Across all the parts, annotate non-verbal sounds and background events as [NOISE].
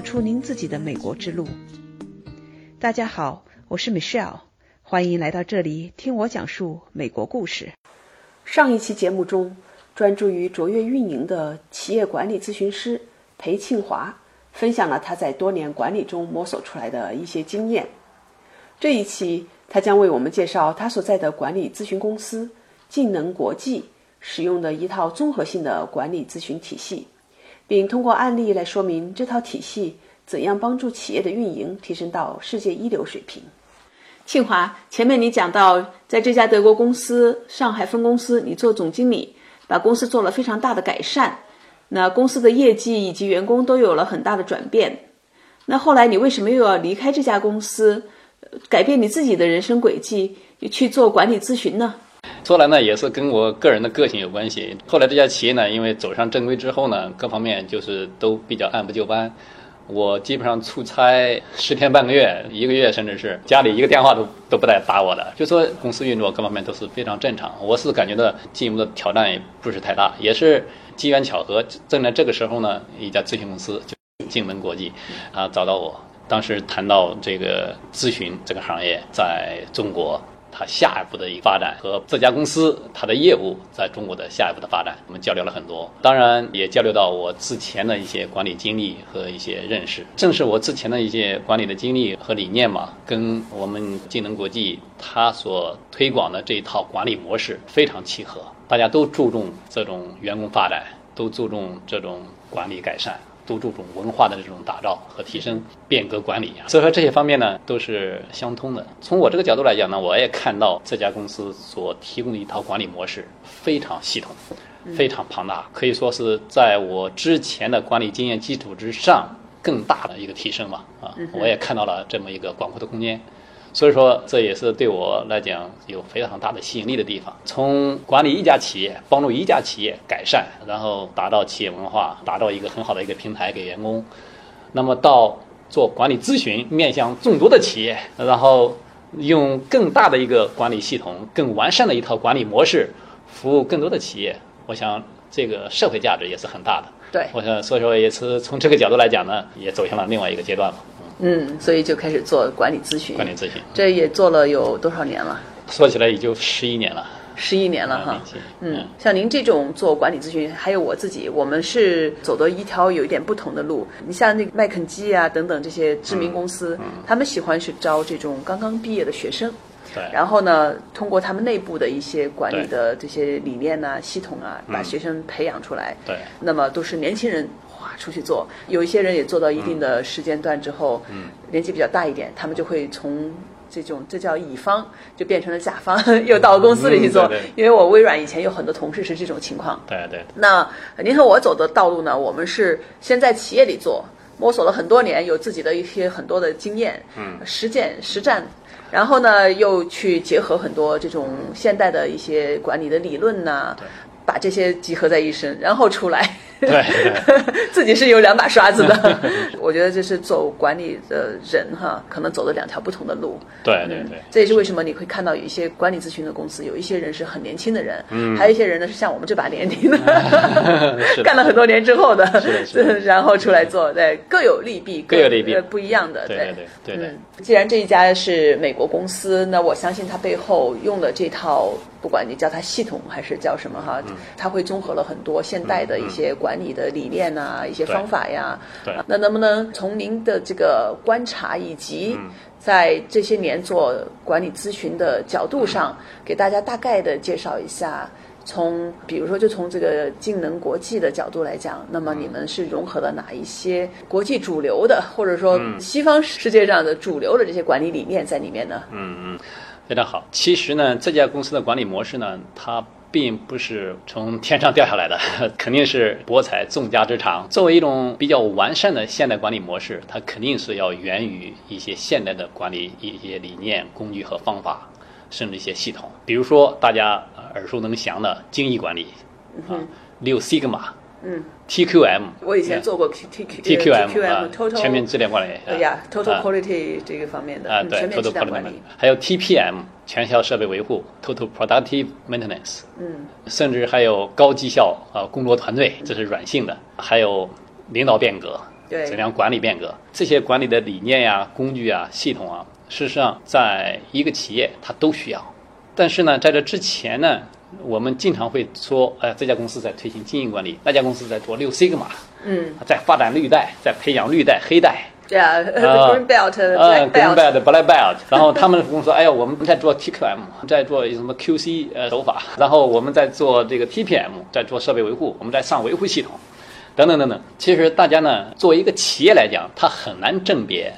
走出您自己的美国之路。大家好，我是 Michelle，欢迎来到这里听我讲述美国故事。上一期节目中，专注于卓越运营的企业管理咨询师裴庆华分享了他在多年管理中摸索出来的一些经验。这一期，他将为我们介绍他所在的管理咨询公司晋能国际使用的一套综合性的管理咨询体系。并通过案例来说明这套体系怎样帮助企业的运营提升到世界一流水平。庆华，前面你讲到，在这家德国公司上海分公司，你做总经理，把公司做了非常大的改善，那公司的业绩以及员工都有了很大的转变。那后来你为什么又要离开这家公司，改变你自己的人生轨迹，去做管理咨询呢？说来呢，也是跟我个人的个性有关系。后来这家企业呢，因为走上正规之后呢，各方面就是都比较按部就班。我基本上出差十天半个月、一个月，甚至是家里一个电话都都不带打我的。就说公司运作各方面都是非常正常。我是感觉到进一步的挑战也不是太大，也是机缘巧合。正在这个时候呢，一家咨询公司就晋能国际啊找到我，当时谈到这个咨询这个行业在中国。它下一步的一个发展和这家公司它的业务在中国的下一步的发展，我们交流了很多，当然也交流到我之前的一些管理经历和一些认识。正是我之前的一些管理的经历和理念嘛，跟我们晋能国际它所推广的这一套管理模式非常契合。大家都注重这种员工发展，都注重这种管理改善。都注重文化的这种打造和提升，变革管理，所以说这些方面呢都是相通的。从我这个角度来讲呢，我也看到这家公司所提供的一套管理模式非常系统，非常庞大，可以说是在我之前的管理经验基础之上更大的一个提升吧。啊，我也看到了这么一个广阔的空间。所以说，这也是对我来讲有非常大的吸引力的地方。从管理一家企业，帮助一家企业改善，然后打造企业文化，打造一个很好的一个平台给员工，那么到做管理咨询，面向众多的企业，然后用更大的一个管理系统、更完善的一套管理模式，服务更多的企业。我想，这个社会价值也是很大的。对，我想，所以说也是从这个角度来讲呢，也走向了另外一个阶段嘛。嗯，所以就开始做管理咨询。管理咨询，这也做了有多少年了？说起来也就十一年了。十一年了哈。嗯，像您这种做管理咨询，还有我自己，我们是走的一条有一点不同的路。你像那个麦肯基啊等等这些知名公司，他们喜欢是招这种刚刚毕业的学生。对。然后呢，通过他们内部的一些管理的这些理念呐、系统啊，把学生培养出来。对。那么都是年轻人。出去做，有一些人也做到一定的时间段之后，嗯年纪比较大一点，他们就会从这种这叫乙方，就变成了甲方，[LAUGHS] 又到公司里去做。因为我微软以前有很多同事是这种情况。对对。那您和我走的道路呢？我们是先在企业里做，摸索了很多年，有自己的一些很多的经验，嗯，实践实战，然后呢，又去结合很多这种现代的一些管理的理论呐。把这些集合在一身，然后出来，[LAUGHS] 对，自己是有两把刷子的。[LAUGHS] 我觉得这是走管理的人哈，可能走的两条不同的路。对对对，这也是为什么你会看到有一些管理咨询的公司，有一些人是很年轻的人，嗯，还有一些人呢是像我们这把年龄的，[LAUGHS] 干了很多年之后的，然后出来做，对，各有利弊，各有利弊，不一样的，对对对对。既然这一家是美国公司，那我相信它背后用的这套。不管你叫它系统还是叫什么哈，它会综合了很多现代的一些管理的理念呐，一些方法呀。对。那能不能从您的这个观察以及在这些年做管理咨询的角度上，给大家大概的介绍一下？从比如说，就从这个晋能国际的角度来讲，那么你们是融合了哪一些国际主流的，或者说西方世界上的主流的这些管理理念在里面呢？嗯嗯。非常好。其实呢，这家公司的管理模式呢，它并不是从天上掉下来的，[LAUGHS] 肯定是博采众家之长。作为一种比较完善的现代管理模式，它肯定是要源于一些现代的管理一些理念、工具和方法，甚至一些系统。比如说大家耳熟能详的精益管理啊，六 Sigma。嗯，TQM，我以前做过 T T TQM 啊，全面质量管理。哎呀，Total Quality 这个方面的啊，对，Total Quality 管理。还有 TPM，全效设备维护，Total Productive Maintenance。嗯，甚至还有高绩效啊工作团队，这是软性的。还有领导变革，对怎样管理变革，这些管理的理念呀、工具啊、系统啊，事实上在一个企业它都需要。但是呢，在这之前呢，我们经常会说，呃，这家公司在推行经营管理，那家公司在做六 Sigma，嗯，在发展绿带，在培养绿带、黑带。对啊啊，[LAUGHS] Green Belt、呃 Black，Green Belt，Belt、Black Belt，然后他们公司说，哎呀，我们在做 TQM，在做什么 QC 呃手法，然后我们在做这个 TPM，在做设备维护，我们在上维护系统，等等等等。其实大家呢，作为一个企业来讲，它很难甄别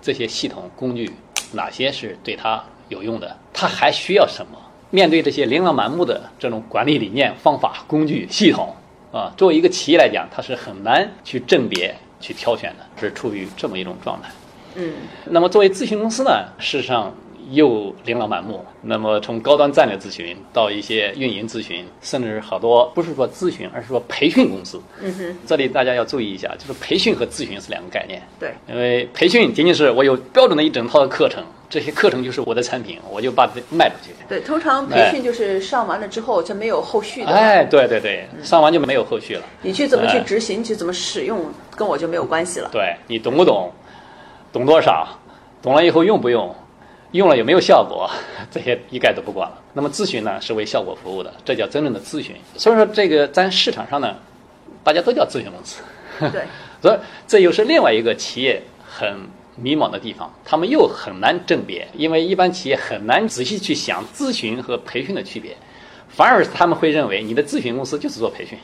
这些系统工具哪些是对它有用的，它还需要什么。面对这些琳琅满目的这种管理理念、方法、工具、系统啊，作为一个企业来讲，它是很难去甄别、去挑选的，是处于这么一种状态。嗯，那么作为咨询公司呢，事实上又琳琅满目。那么从高端战略咨询到一些运营咨询，甚至好多不是说咨询，而是说培训公司。嗯哼，这里大家要注意一下，就是培训和咨询是两个概念。对，因为培训仅仅是我有标准的一整套的课程，这些课程就是我的产品，我就把它卖出去。对，通常培训就是上完了之后就没有后续的了。哎，对对对，上完就没有后续了。你去怎么去哎执行，你去怎么使用，跟我就没有关系了。对你懂不懂，懂多少，懂了以后用不用，用了有没有效果，这些一概都不管了。那么咨询呢，是为效果服务的，这叫真正的咨询。所以说，这个在市场上呢，大家都叫咨询公司。对，[LAUGHS] 所以这又是另外一个企业很迷茫的地方，他们又很难甄别，因为一般企业很难仔细去想咨询和培训的区别，反而他们会认为你的咨询公司就是做培训。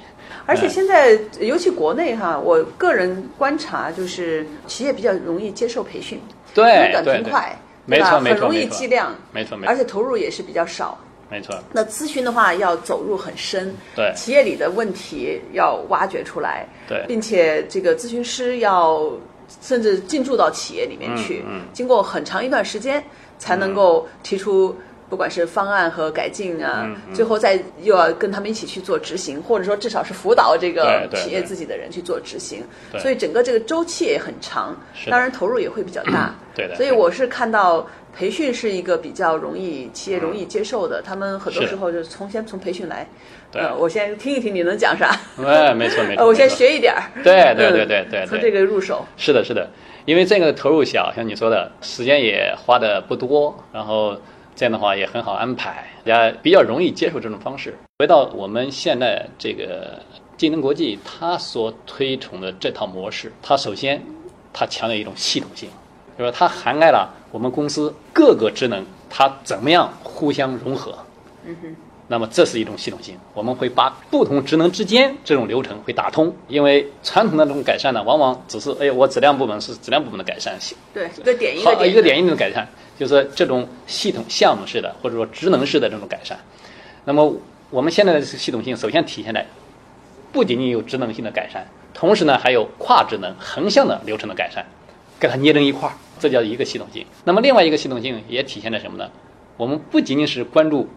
而且现在尤其国内哈，我个人观察就是企业比较容易接受培训，对很短平快，没错没错很容易计量，没错没错。而且投入也是比较少。没错，那咨询的话要走入很深，对。企业里的问题要挖掘出来，对。并且这个咨询师要甚至进驻到企业里面去，嗯嗯。经过很长一段时间才能够提出。不管是方案和改进啊，嗯嗯。最后再又要跟他们一起去做执行，或者说至少是辅导这个企业自己的人去做执行，所以整个这个周期也很长，当然投入也会比较大。对的所以我是看到培训是一个比较容易企业容易接受的，他们很多时候就是从先从培训来。对。呃，我先听一听你能讲啥，哎，没错 [LAUGHS] 没错，呃，我先学一点儿。对对对对对从这个入手。是的，是的，因为这个投入小，像你说的，时间也花的不多，然后这样的话也很好安排，大家比较容易接受这种方式。回到我们现在这个竞争国际，它所推崇的这套模式，它首先它强调一种系统性，就是说它涵盖了我们公司各个职能，它怎么样互相融合。嗯哼，那么这是一种系统性，我们会把不同职能之间这种流程会打通，因为传统的这种改善呢，往往只是哎，我质量部门是质量部门的改善，对，一个点一个点，好一个点一点的改善，就是这种系统项目式的或者说职能式的这种改善。那么我们现在的系统性，首先体现在不仅仅有职能性的改善，同时呢还有跨职能、横向的流程的改善，给它捏成一块儿，这叫一个系统性。那么另外一个系统性也体现在什么呢？我们不仅仅是关注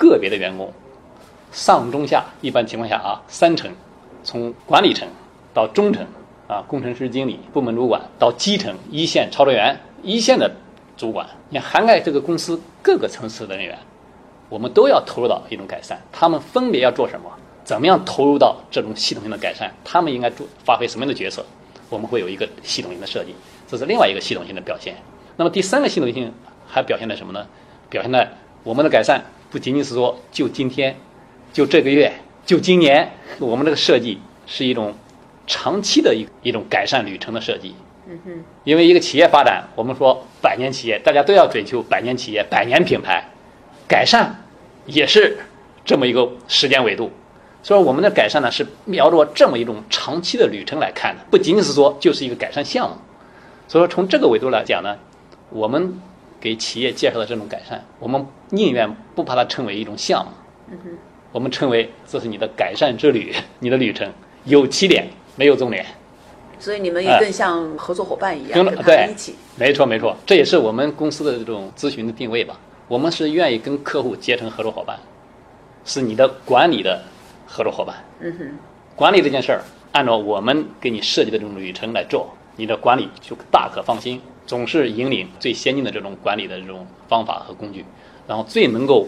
个别的员工，上中下，一般情况下啊，三层，从管理层到中层啊，工程师、经理、部门主管到基层一线操作员、一线的主管，你涵盖这个公司各个层次的人员，我们都要投入到一种改善。他们分别要做什么？怎么样投入到这种系统性的改善？他们应该做发挥什么样的角色？我们会有一个系统性的设计，这是另外一个系统性的表现。那么第三个系统性还表现在什么呢？表现在我们的改善不仅仅是说就今天、就这个月、就今年，我们这个设计是一种长期的一一种改善旅程的设计。嗯哼，因为一个企业发展，我们说百年企业，大家都要追求百年企业、百年品牌，改善也是这么一个时间维度。所以我们的改善呢，是瞄着这么一种长期的旅程来看的，不仅仅是说就是一个改善项目。所以说从这个维度来讲呢，我们给企业介绍的这种改善，我们宁愿不把它称为一种项目，嗯哼，我们称为这是你的改善之旅，你的旅程有起点没有终点。所以你们也更像合作伙伴一样，跟跟他一起。没错没错，这也是我们公司的这种咨询的定位吧。我们是愿意跟客户结成合作伙伴，是你的管理的合作伙伴。嗯哼，管理这件事儿，按照我们给你设计的这种旅程来做，你的管理就大可放心，总是引领最先进的这种管理的这种方法和工具，然后最能够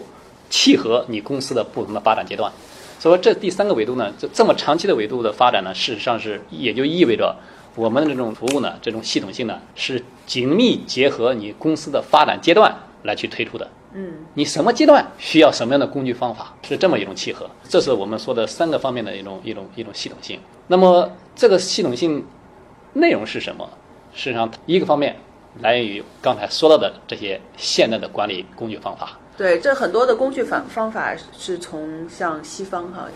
契合你公司的不同的发展阶段。所以说这第三个维度呢，这这么长期的维度的发展呢，事实上是也就意味着我们的这种服务呢，这种系统性呢，是紧密结合你公司的发展阶段来去推出的。嗯，你什么阶段需要什么样的工具方法，是这么一种契合。这是我们说的三个方面的一种一种一种系统性。那么这个系统性内容是什么？事实际上，一个方面来源于刚才说到的这些现代的管理工具方法。对，这很多的工具方方法是从像西方哈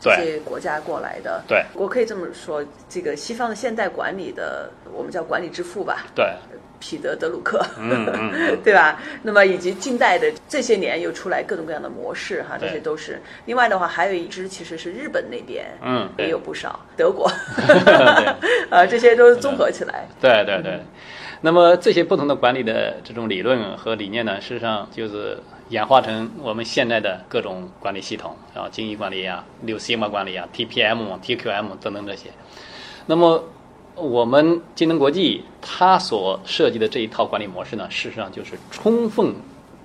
这对些国家过来的。对我可以这么说，这个西方的现代管理的，我们叫管理之父吧，对，彼得·德鲁克，嗯嗯嗯 [LAUGHS] 对吧？那么以及近代的这些年又出来各种各样的模式哈，这些都是。另外的话，还有一支其实是日本那边，嗯也有不少，德国，[LAUGHS] 对 [LAUGHS] 啊，这些都是综合起来。对对对。那么这些不同的管理的这种理论和理念呢，事实上就是演化成我们现在的各种管理系统啊，经营管理啊、六 Sigma 管理啊、TPM、TQM 等等这些。那么我们金能国际它所设计的这一套管理模式呢，事实上就是充分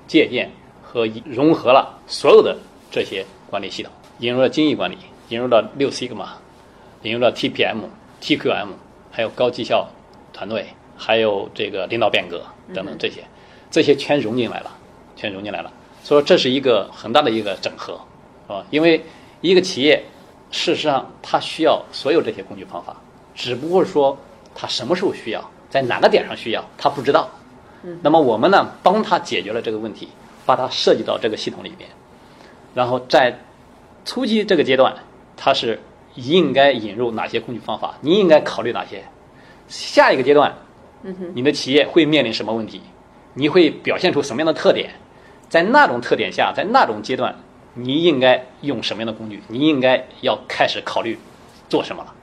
借鉴和融合了所有的这些管理系统，引入了精益管理，引入了六 Sigma，引入了 TPM、TQM，还有高绩效团队，还有这个领导变革等等这些，这些全融进来了，全融进来了。所以这是一个很大的一个整合，啊，因为一个企业事实上它需要所有这些工具方法，只不过说它什么时候需要，在哪个点上需要，它不知道。那么我们呢，帮他解决了这个问题，把它设计到这个系统里边，然后在初期这个阶段，它是应该引入哪些工具方法，你应该考虑哪些。下一个阶段，你的企业会面临什么问题？你会表现出什么样的特点？在那种特点下，在那种阶段，你应该用什么样的工具？你应该要开始考虑做什么了。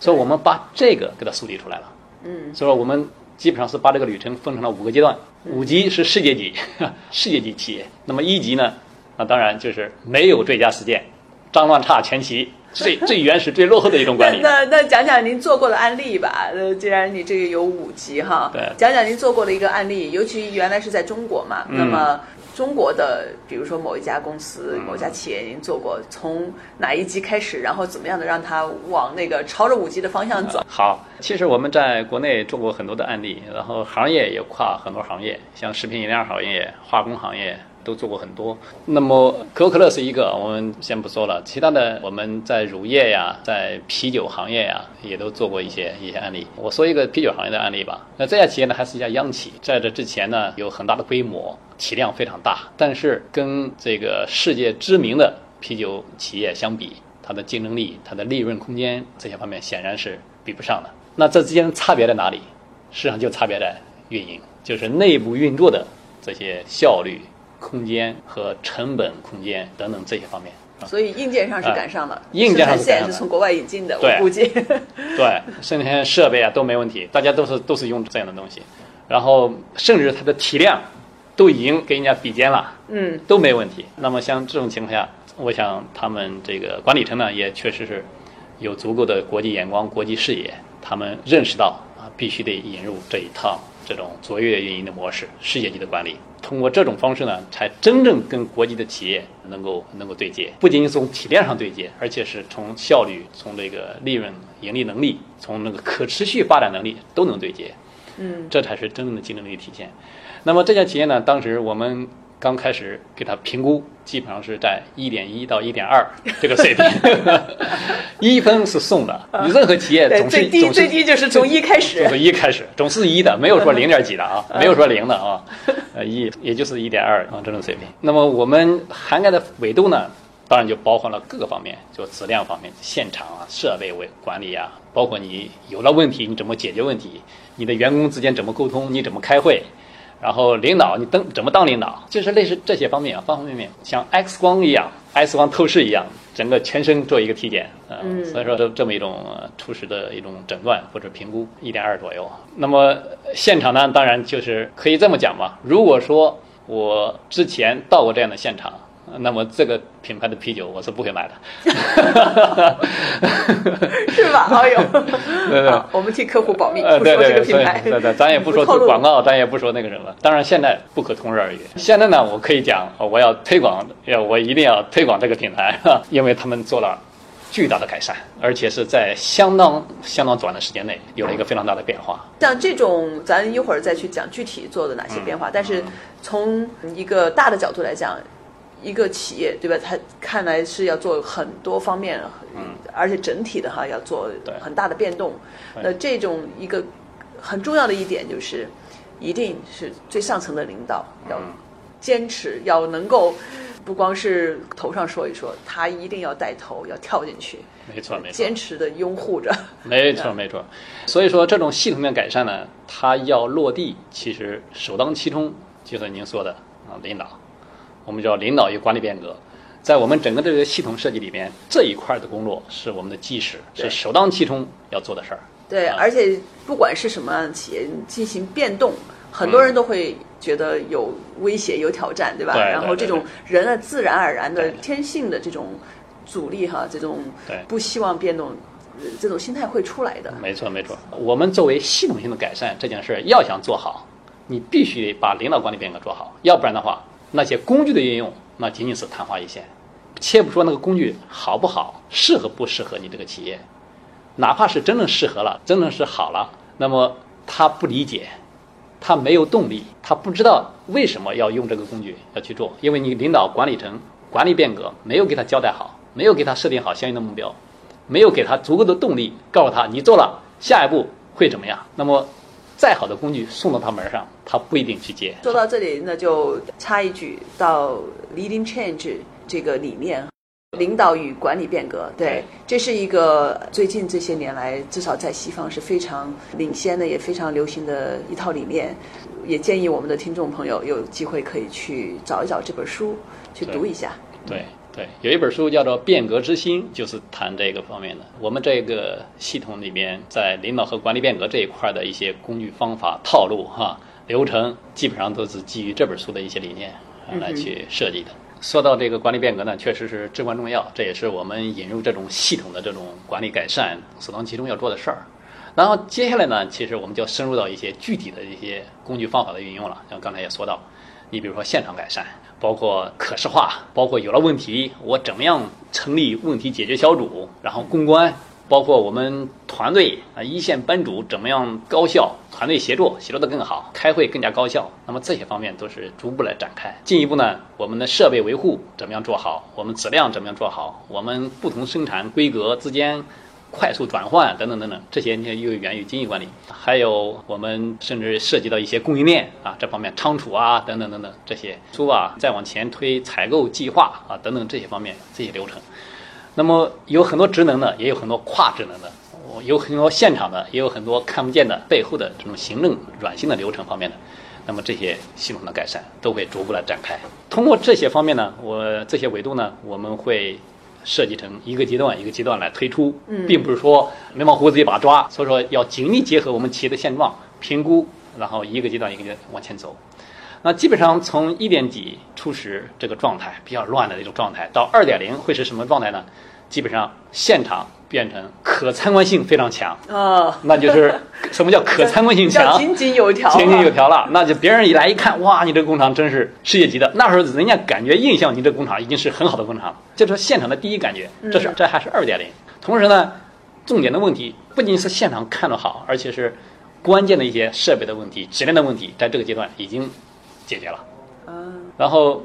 所以我们把这个给它梳理出来了。嗯，所以说我们基本上是把这个旅程分成了五个阶段，五级是世界级，[LAUGHS] 世界级企业。那么一级呢，那当然就是没有最佳实践，脏乱差全齐，最最原始、最落后的一种管理。那那讲讲您做过的案例吧。呃，既然你这个有五级哈，对讲讲您做过的一个案例，尤其原来是在中国嘛，嗯那么。中国的，比如说某一家公司、嗯某家企业，您做过，从哪一级开始，然后怎么样的让它往那个朝着五级的方向走？好，其实我们在国内做过很多的案例，然后行业也跨很多行业，像食品饮料行业、化工行业都做过很多。那么可口可乐是一个，我们先不说了，其他的我们在乳业呀，在啤酒行业呀，也都做过一些一些案例。我说一个啤酒行业的案例吧。那这家企业呢，还是一家央企，在这之前呢，有很大的规模，体量非常大，但是跟这个世界知名的啤酒企业相比，它的竞争力、它的利润空间这些方面显然是比不上的。那这之间差别在哪里？实际上就差别在运营，就是内部运作的这些效率、空间和成本空间等等这些方面。啊所以硬件上是赶上了，硬件上是生产线赶上了是从国外引进的，我估计。[LAUGHS] 对，生产设备啊都没问题，大家都是都是用这样的东西，然后甚至它的体量都已经跟人家比肩了，嗯，都没问题。那么像这种情况下，我想他们这个管理层呢也确实是有足够的国际眼光、国际视野，他们认识到啊必须得引入这一套这种卓越运营的模式，世界级的管理。通过这种方式呢，才真正跟国际的企业能够能够对接，不仅仅从体量上对接，而且是从效率、从这个利润、盈利能力、从那个可持续发展能力都能对接。嗯，这才是真正的竞争力体现。那么这家企业呢，当时我们刚开始给他评估，基本上是在一点一到一点二这个水平，[LAUGHS] 一分是送的。你任何企业，总是最低就是从一开始。从一开始，总是一的，没有说零点几的啊，[LAUGHS] 没有说零的啊，呃一也就是一点二啊这种水平。那么我们涵盖的维度呢，当然就包含了各个方面，就质量方面、现场啊、设备为管理啊，包括你有了问题你怎么解决问题，你的员工之间怎么沟通，你怎么开会。然后领导你当怎么当领导，就是类似这些方面啊，方方面面，像 X 光一样，X 光透视一样，整个全身做一个体检，呃、嗯所以说这这么一种呃初始的一种诊断或者评估，一点二左右。那么呃现场呢，当然就是可以这么讲吧。如果说我之前到过这样的现场，那么这个品牌的啤酒我是不会买的，[LAUGHS] 是吧？好友，对对 [LAUGHS] 好，我们替客户保密，呃，不说这个品牌，对对，咱也不说广告，咱也不说那个什么。当然，现在不可同日而语。现在呢，我可以讲，我要推广，要我一定要推广这个品牌，[LAUGHS] 因为他们做了巨大的改善，而且是在相当相当短的时间内有了一个非常大的变化。像这种，咱一会儿再去讲具体做的哪些变嗯化。但是从一个大的角度来讲，一个企业对吧？它看来是要做很多方面，嗯，而且整体的哈要做很大的变动。那这种一个很重要的一点就是，一定是最上层的领导要嗯坚持，要能够不光是头上说一说，他一定要带头，要跳进去，没错，没错坚，持的拥护着。没错，[LAUGHS] 没错。所以说，这种系统性改善呢，它要落地，其实首当其冲就是您说的啊，领导。我们叫领导与管理变革，在我们整个这个系统设计里面，这一块的工作是我们的基石，是首当其冲要做的事儿。对，啊而且不管是什么样的企业进行变动，很多人都会觉得有威胁、有挑战，对吧？对对然后这种人啊，自然而然的天性的这种阻力哈，这种对不希望变动，呃这种心态会出来的。没错，没错。我们作为系统性的改善这件事儿，要想做好，你必须把领导管理变革做好，要不然的话，那些工具的运用，那仅仅是昙花一现。且不说那个工具好不好，适合不适合你这个企业，哪怕是真正适合了，真正是好了，那么他不理解，他没有动力，他不知道为什么要用这个工具要去做，因为你领导管理层管理变革没有给他交代好，没有给他设定好相应的目标，没有给他足够的动力，告诉他你做了，下一步会怎么样。那么，再好的工具送到他门上，他不一定去接。说到这里，那就插一句，到 leading change 这个理念。领导与管理变革，对对，这是一个最近这些年来，至少在西方是非常领先的，也非常流行的一套理念。也建议我们的听众朋友有机会可以去找一找这本书，去读一下。对对，有一本书叫做《变革之心》，就是谈这个方面的。我们这个系统里面，在领导和管理变革这一块的一些工具、方法、套路、哈流程，基本上都是基于这本书的一些理念啊来去设计的。说到这个管理变革呢，确实是至关重要，这也是我们引入这种系统的这种管理改善首当其冲要做的事儿。然后接下来呢，其实我们就要深入到一些具体的一些工具方法的运用了。像刚才也说到，你比如说现场改善，包括可视化，包括有了问题，我怎么样成立问题解决小组，然后公关，包括我们团队啊一线班主怎么样高效团队协作，协作的更好，开会更加高效。那么这些方面都是逐步来展开。进一步呢，我们的设备维护怎么样做好，我们质量怎么样做好，我们不同生产规格之间。快速转换等等等等，这些你又源于经济管理，还有我们甚至涉及到一些供应链啊这方面仓储啊等等等等这些书啊，再往前推采购计划啊等等这些方面这些流程。那么有很多职能的，也有很多跨职能的，我有很多现场的，也有很多看不见的背后的这种行政软性的流程方面的。那么这些系统的改善都会逐步的展开。通过这些方面呢，我这些维度呢，我们会设计成一个阶段一个阶段来推出，并不是说眉毛胡子一把抓，所以说要紧密结合我们企业的现状评估，然后一个阶段一个阶段往前走。那基本上从一点几初始这个状态比较乱的这种状态，到二点零会是什么状态呢？基本上现场变成可参观性非常强，啊，那就是 [LAUGHS] 什么叫可参观性强？井井有条啊，井井有条了，那就别人一来一看，哇，你这个工厂真是世界级的。那时候人家感觉印象，你这工厂已经是很好的工厂了，这是现场的第一感觉。这是这还是二点零。同时呢，重点的问题不仅是现场看得好，而且是关键的一些设备的问题、质量的问题，在这个阶段已经解决了。嗯，然后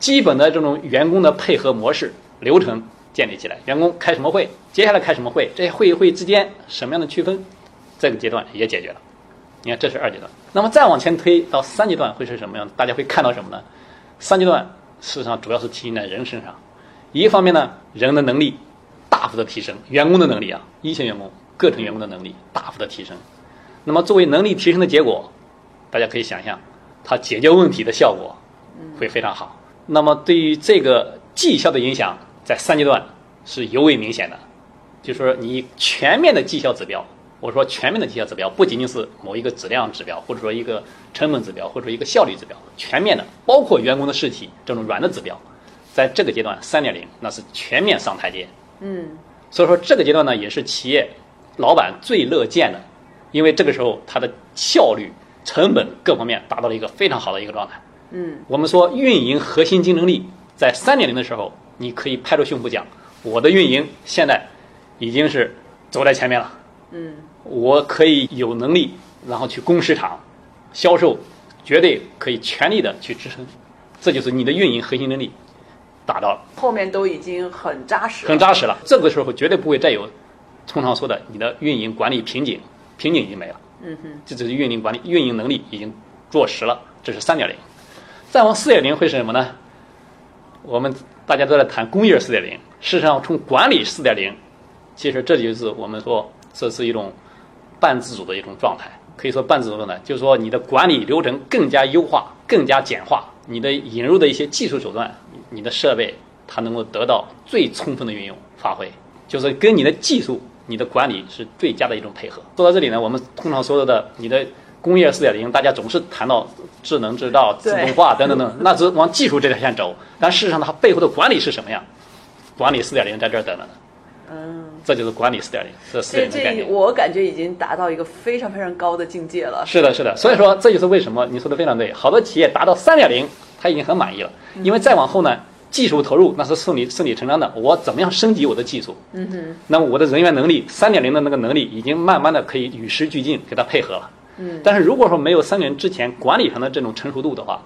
基本的这种员工的配合模式流程建立起来，员工开什么会，接下来开什么会，这些会与会之间什么样的区分，这个阶段也解决了。你看，这是二阶段。那么再往前推到三阶段会是什么样？大家会看到什么呢？三阶段事实上主要是体现在人身上。一方面呢，人的能力大幅的提升，员工的能力啊，一线员工、各层员工的能力大幅的提升。那么作为能力提升的结果，大家可以想象，它解决问题的效果会非常好。那么对于这个绩效的影响，在三阶段是尤为明显的。就是说，你全面的绩效指标，我说全面的绩效指标，不仅仅是某一个质量指标，或者说一个成本指标，或者说一个效率指标，全面的，包括员工的士气这种软的指标，在这个阶段，三点零那是全面上台阶。嗯，所以说这个阶段呢，也是企业老板最乐见的，因为这个时候它的效率、成本各方面达到了一个非常好的一个状态。嗯，我们说运营核心竞争力在三点零的时候，你可以拍着胸脯讲，我的运营现在已经是走在前面了。嗯，我可以有能力，然后去攻市场、销售，绝对可以全力的去支撑。这就是你的运营核心能力达到了，后面都已经很扎实，很扎实了。这个时候绝对不会再有通常说的你的运营管理瓶颈，瓶颈已经没了。嗯哼，这只是运营管理、运营能力已经坐实了，这是三点零。再往四点零会是什么呢？我们大家都在谈工业四点零，事实上从管理四点零，其实这就是我们说这是一种半自主的一种状态，可以说半自主状态，就是说你的管理流程更加优化、更加简化，你的引入的一些技术手段、你的设备，它能够得到最充分的运用发挥，就是跟你的技术、你的管理是最佳的一种配合。说到这里呢，我们通常说的你的工业四点零，大家总是谈到智能制造、自动化等等等，[LAUGHS] 那只是往技术这条线走，但事实上它背后的管理是什么样？管理四点零在这儿等着呢。嗯，这就是管理四点零，这四点零的概念。我感觉已经达到一个非常非常高的境界了。是的，是的，所以说这就是为什么你说的非常对，好多企业达到三点零，他已经很满意了，因为再往后呢，技术投入那是顺理顺理成章的，我怎么样升级我的技术？嗯哼，那么我的人员能力，三点零的那个能力已经慢慢的可以与时俱进，给它配合了。嗯，但是如果说没有三点零之前管理上的这种成熟度的话，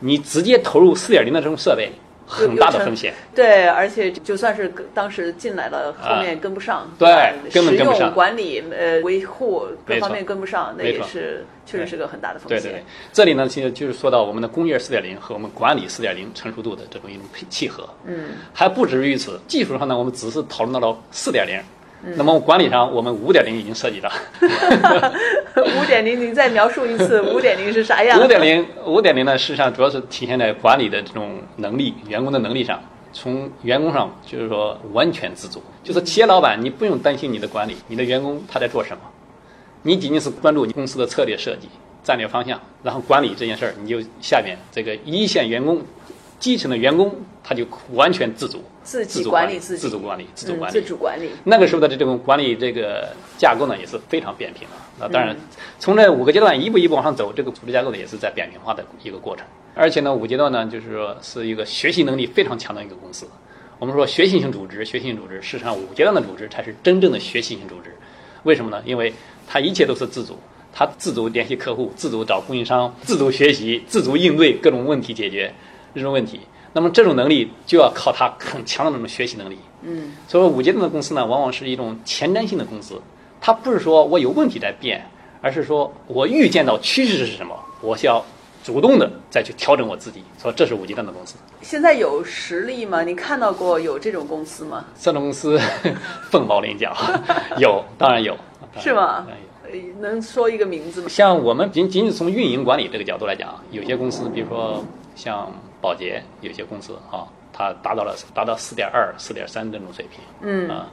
你直接投入四点零的这种设备，很大的风险。对，而且就算是当时进来了，后面跟不上，啊对根本跟不上管理呃维护各方面跟不上，那也是确实是个很大的风险。对对对，这里呢，其实就是说到我们的工业四点零和我们管理四点零成熟度的这种一种配契合。嗯，还不止于此，技术上呢，我们只是讨论到了四点零。嗯那么管理上，我们五点零已经涉及到。[LAUGHS] 五点零，您再描述一次 [LAUGHS] 五点零是啥样？五点零，五点零呢，实际上主要是体现在管理的这种能力，员工的能力上。从员工上，就是说完全自主，就是企业老板，你不用担心你的管理，你的员工他在做什么，你仅仅是关注你公司的策略设计、战略方向，然后管理这件事儿，你就下面这个一线员工、基层的员工，他就完全自主，自己主管理自己自主管理、自主嗯管理、自主管理。那个时候的这种管理这个架构呢，也是非常扁平的。那当然嗯，从这五个阶段一步一步往上走，这个组织架构呢也是在扁平化的一个过程。而且呢，五阶段呢，就是说是一个学习能力非常强的一个公司。我们说学习型组织，学习型组织，事实上五阶段的组织才是真正的学习型组织。为什么呢？因为它一切都是自主，它自主联系客户，自主找供应商，自主学习，自主应对各种问题，解决这种问题。那么这种能力就要靠他很强的那种学习能力。嗯，所以说五阶段的公司呢，往往是一种前瞻性的公司，它不是说我有问题在变，而是说我预见到趋势是什么，我需要主动的再去调整我自己。所以这是五阶段的公司，现在有实力吗？你看到过有这种公司吗？这种公司 [LAUGHS] 凤毛麟角，有当然有，是吗当然有呃能说一个名字吗？像我们仅仅仅从运营管理这个角度来讲，有些公司，比如说像宝洁，有些公司啊，它达到了达到四点二、四点三这种水平，嗯啊，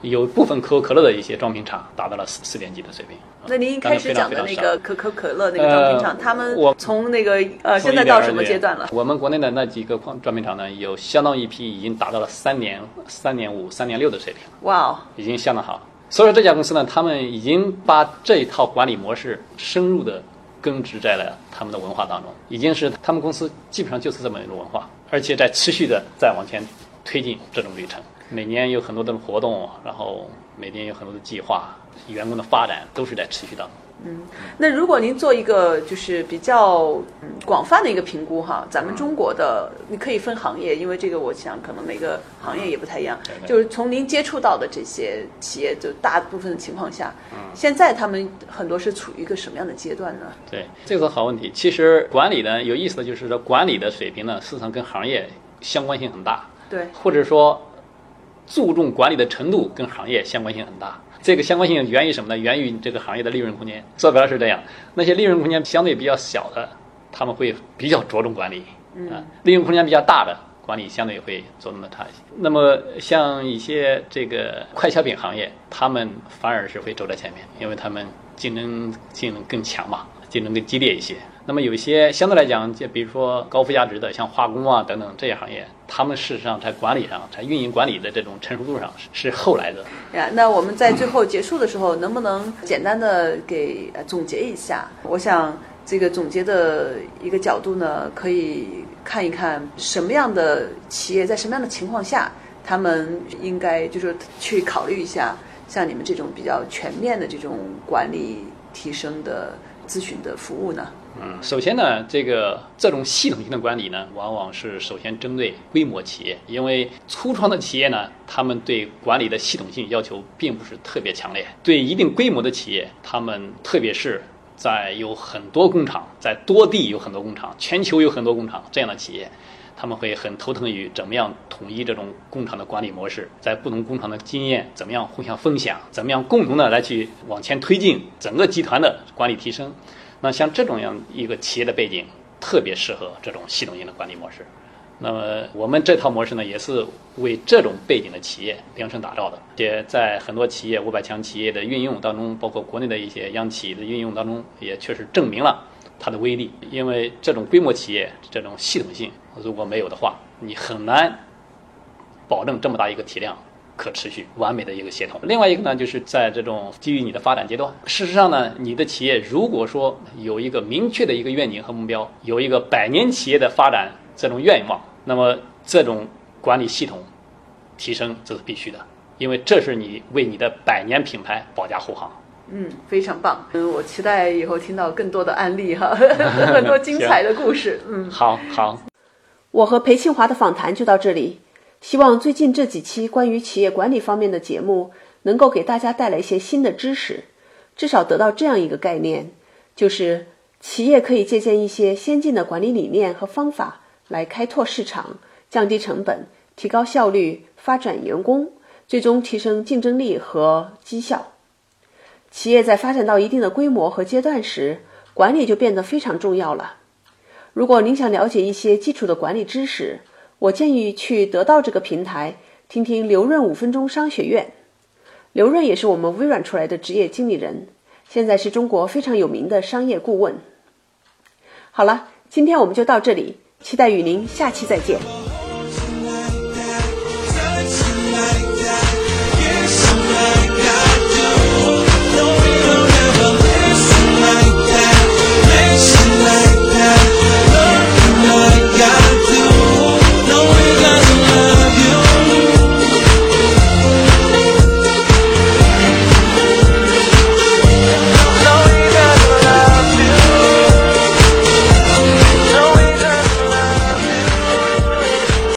有部分可口可乐的一些装瓶厂达到了四四点几的水平。啊那您一开始讲的那个可口可乐那个装瓶厂，呃他们我从那个呃现在到什么阶段了？我们国内的那几个矿装瓶厂呢，有相当一批已经达到了三点三点五、三点六的水平，哇哦，已经相当好。所以说这家公司呢，他们已经把这一套管理模式深入的根植在了他们的文化当中，已经是他们公司基本上就是这么一种文化，而且在持续的在往前推进这种旅程。每年有很多的活动，然后每年有很多的计划，员工的发展都是在持续当中。那如果您做一个就是比较嗯广泛的一个评估哈，咱们中国的你可以分行业，因为这个我想可能每个行业也不太一样就是从您接触到的这些企业，就大部分的情况下，嗯现在他们很多是处于一个什么样的阶段呢？对，这个是好问题。其实管理呢，有意思的就是说，管理的水平呢，事实上跟行业相关性很大，对，或者说注重管理的程度跟行业相关性很大。这个相关性源于什么呢？源于这个行业的利润空间。说白了是这样，那些利润空间相对比较小的，他们会比较着重管理，啊，利润空间比较大的。管理相对会着重的差一些。那么像一些这个快消品行业，他们反而是会走在前面，因为他们竞争性更强嘛，竞争更激烈一些。那么有一些相对来讲，就比如说高附加值的，像化工啊等等这些行业，他们事实上在管理上，在运营管理的这种成熟度上是后来的。呀，那我们在最后结束的时候，能不能简单的给总结一下？我想这个总结的一个角度呢，可以看一看什么样的企业在什么样的情况下，他们应该就是去考虑一下像你们这种比较全面的这种管理提升的咨询的服务呢？嗯，首先呢，这个这种系统性的管理呢，往往是首先针对规模企业，因为初创的企业呢，他们对管理的系统性要求并不是特别强烈。对一定规模的企业，他们特别是在有很多工厂，在多地有很多工厂，全球有很多工厂这样的企业，他们会很头疼于怎么样统一这种工厂的管理模式，在不同工厂的经验怎么样互相分享，怎么样共同的来去往前推进整个集团的管理提升。那像这种样一个企业的背景，特别适合这种系统性的管理模式。那么我们这套模式呢，也是为这种背景的企业量身打造的。也在很多企业五百强企业的运用当中，包括国内的一些央企的运用当中，也确实证明了它的威力。因为这种规模企业这种系统性如果没有的话，你很难保证这么大一个体量。可持续完美的一个协同。另外一个呢，就是在这种基于你的发展阶段，事实上呢，你的企业如果说有一个明确的一个愿景和目标，有一个百年企业的发展这种愿望，那么这种管理系统提升这是必须的，因为这是你为你的百年品牌保驾护航。嗯，非常棒。嗯，我期待以后听到更多的案例哈，[LAUGHS] 很多精彩的故事。嗯，好好。我和裴庆华的访谈就到这里。希望最近这几期关于企业管理方面的节目能够给大家带来一些新的知识，至少得到这样一个概念，就是企业可以借鉴一些先进的管理理念和方法来开拓市场、降低成本、提高效率、发展员工，最终提升竞争力和绩效。企业在发展到一定的规模和阶段时，管理就变得非常重要了。如果您想了解一些基础的管理知识，我建议去得到这个平台听听刘润五分钟商学院。刘润也是我们微软出来的职业经理人，现在是中国非常有名的商业顾问。好了，今天我们就到这里，期待与您下期再见。